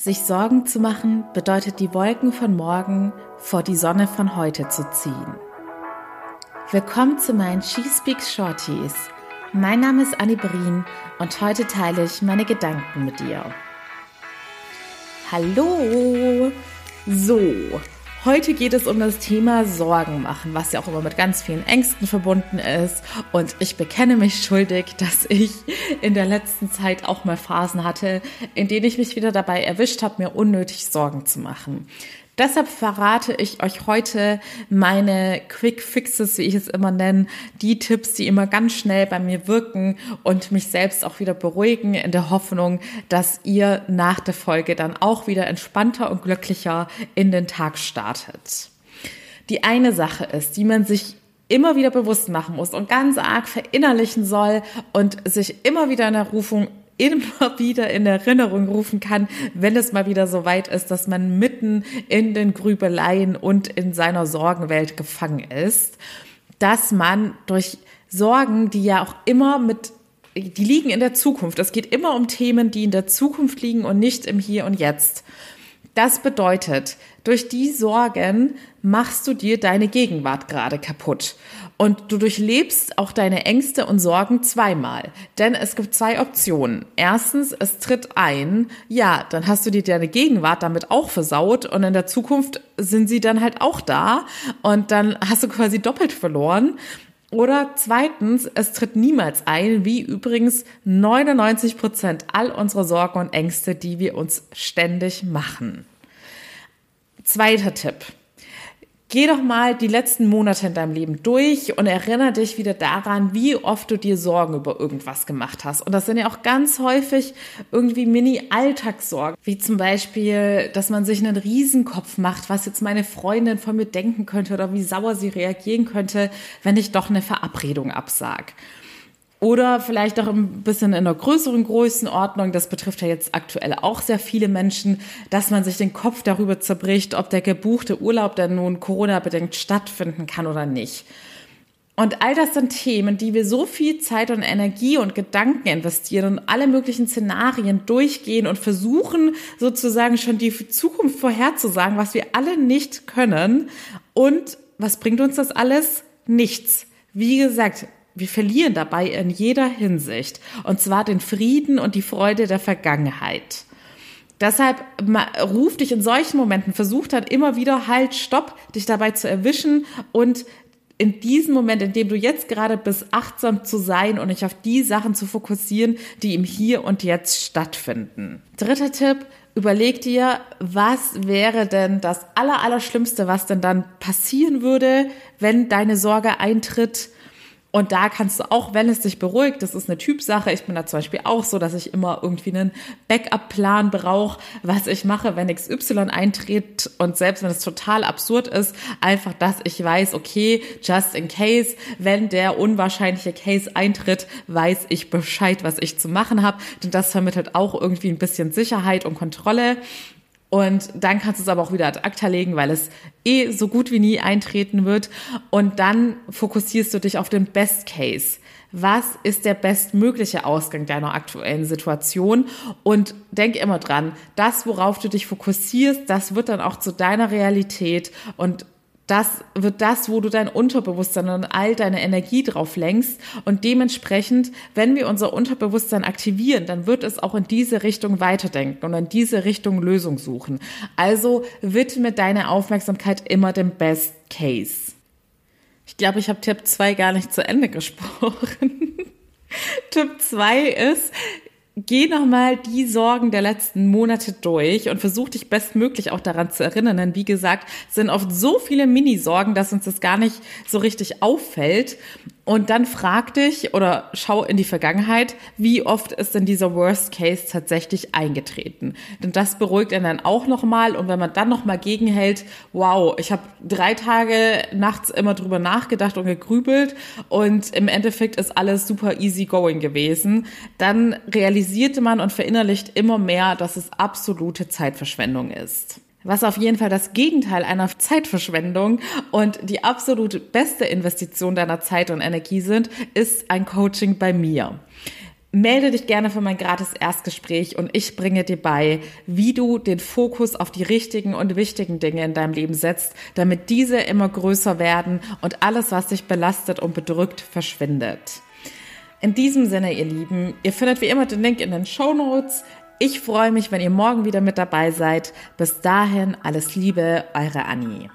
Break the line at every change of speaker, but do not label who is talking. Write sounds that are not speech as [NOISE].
Sich Sorgen zu machen bedeutet die Wolken von morgen vor die Sonne von heute zu ziehen. Willkommen zu meinen She Speaks Shorties. Mein Name ist Annie Brien und heute teile ich meine Gedanken mit dir. Hallo! So, Heute geht es um das Thema Sorgen machen, was ja auch immer mit ganz vielen Ängsten verbunden ist. Und ich bekenne mich schuldig, dass ich in der letzten Zeit auch mal Phasen hatte, in denen ich mich wieder dabei erwischt habe, mir unnötig Sorgen zu machen. Deshalb verrate ich euch heute meine Quick Fixes, wie ich es immer nenne, die Tipps, die immer ganz schnell bei mir wirken und mich selbst auch wieder beruhigen, in der Hoffnung, dass ihr nach der Folge dann auch wieder entspannter und glücklicher in den Tag startet. Die eine Sache ist, die man sich immer wieder bewusst machen muss und ganz arg verinnerlichen soll und sich immer wieder in der Rufung immer wieder in Erinnerung rufen kann, wenn es mal wieder so weit ist, dass man mitten in den Grübeleien und in seiner Sorgenwelt gefangen ist, dass man durch Sorgen, die ja auch immer mit die liegen in der Zukunft. Es geht immer um Themen, die in der Zukunft liegen und nicht im Hier und Jetzt. Das bedeutet, durch die Sorgen machst du dir deine Gegenwart gerade kaputt. Und du durchlebst auch deine Ängste und Sorgen zweimal. Denn es gibt zwei Optionen. Erstens, es tritt ein, ja, dann hast du dir deine Gegenwart damit auch versaut und in der Zukunft sind sie dann halt auch da und dann hast du quasi doppelt verloren. Oder zweitens, es tritt niemals ein, wie übrigens 99 Prozent all unserer Sorgen und Ängste, die wir uns ständig machen. Zweiter Tipp. Geh doch mal die letzten Monate in deinem Leben durch und erinnere dich wieder daran, wie oft du dir Sorgen über irgendwas gemacht hast. Und das sind ja auch ganz häufig irgendwie Mini-Alltagssorgen, wie zum Beispiel, dass man sich einen Riesenkopf macht, was jetzt meine Freundin von mir denken könnte oder wie sauer sie reagieren könnte, wenn ich doch eine Verabredung absag. Oder vielleicht auch ein bisschen in einer größeren Größenordnung, das betrifft ja jetzt aktuell auch sehr viele Menschen, dass man sich den Kopf darüber zerbricht, ob der gebuchte Urlaub denn nun Corona-bedingt stattfinden kann oder nicht. Und all das sind Themen, die wir so viel Zeit und Energie und Gedanken investieren und alle möglichen Szenarien durchgehen und versuchen sozusagen schon die Zukunft vorherzusagen, was wir alle nicht können. Und was bringt uns das alles? Nichts. Wie gesagt, wir verlieren dabei in jeder Hinsicht. Und zwar den Frieden und die Freude der Vergangenheit. Deshalb ruf dich in solchen Momenten, versuch dann immer wieder halt, stopp, dich dabei zu erwischen und in diesem Moment, in dem du jetzt gerade bist, achtsam zu sein und dich auf die Sachen zu fokussieren, die im Hier und Jetzt stattfinden. Dritter Tipp, überleg dir, was wäre denn das Allerallerschlimmste, was denn dann passieren würde, wenn deine Sorge eintritt und da kannst du auch, wenn es dich beruhigt, das ist eine Typsache. Ich bin da zum Beispiel auch so, dass ich immer irgendwie einen Backup-Plan brauche, was ich mache, wenn XY eintritt. Und selbst wenn es total absurd ist, einfach, dass ich weiß, okay, just in case, wenn der unwahrscheinliche Case eintritt, weiß ich Bescheid, was ich zu machen habe. Denn das vermittelt auch irgendwie ein bisschen Sicherheit und Kontrolle. Und dann kannst du es aber auch wieder ad acta legen, weil es eh so gut wie nie eintreten wird. Und dann fokussierst du dich auf den Best Case. Was ist der bestmögliche Ausgang deiner aktuellen Situation? Und denk immer dran, das, worauf du dich fokussierst, das wird dann auch zu deiner Realität. Und das wird das, wo du dein Unterbewusstsein und all deine Energie drauf lenkst. Und dementsprechend, wenn wir unser Unterbewusstsein aktivieren, dann wird es auch in diese Richtung weiterdenken und in diese Richtung Lösung suchen. Also widme deine Aufmerksamkeit immer dem Best Case. Ich glaube, ich habe Tipp 2 gar nicht zu Ende gesprochen. [LAUGHS] Tipp 2 ist, geh nochmal die Sorgen der letzten Monate durch und versuch dich bestmöglich auch daran zu erinnern. Denn wie gesagt, sind oft so viele Mini-Sorgen, dass uns das gar nicht so richtig auffällt. Und dann frag dich oder schau in die Vergangenheit, wie oft ist denn dieser Worst Case tatsächlich eingetreten? Denn das beruhigt einen dann auch nochmal. Und wenn man dann nochmal gegenhält, wow, ich habe drei Tage nachts immer drüber nachgedacht und gegrübelt und im Endeffekt ist alles super easy going gewesen, dann realisierte man und verinnerlicht immer mehr, dass es absolute Zeitverschwendung ist was auf jeden Fall das Gegenteil einer Zeitverschwendung und die absolut beste Investition deiner Zeit und Energie sind, ist ein Coaching bei mir. Melde dich gerne für mein gratis Erstgespräch und ich bringe dir bei, wie du den Fokus auf die richtigen und wichtigen Dinge in deinem Leben setzt, damit diese immer größer werden und alles, was dich belastet und bedrückt, verschwindet. In diesem Sinne, ihr Lieben, ihr findet wie immer den Link in den Show Notes. Ich freue mich, wenn ihr morgen wieder mit dabei seid. Bis dahin, alles Liebe, eure Annie.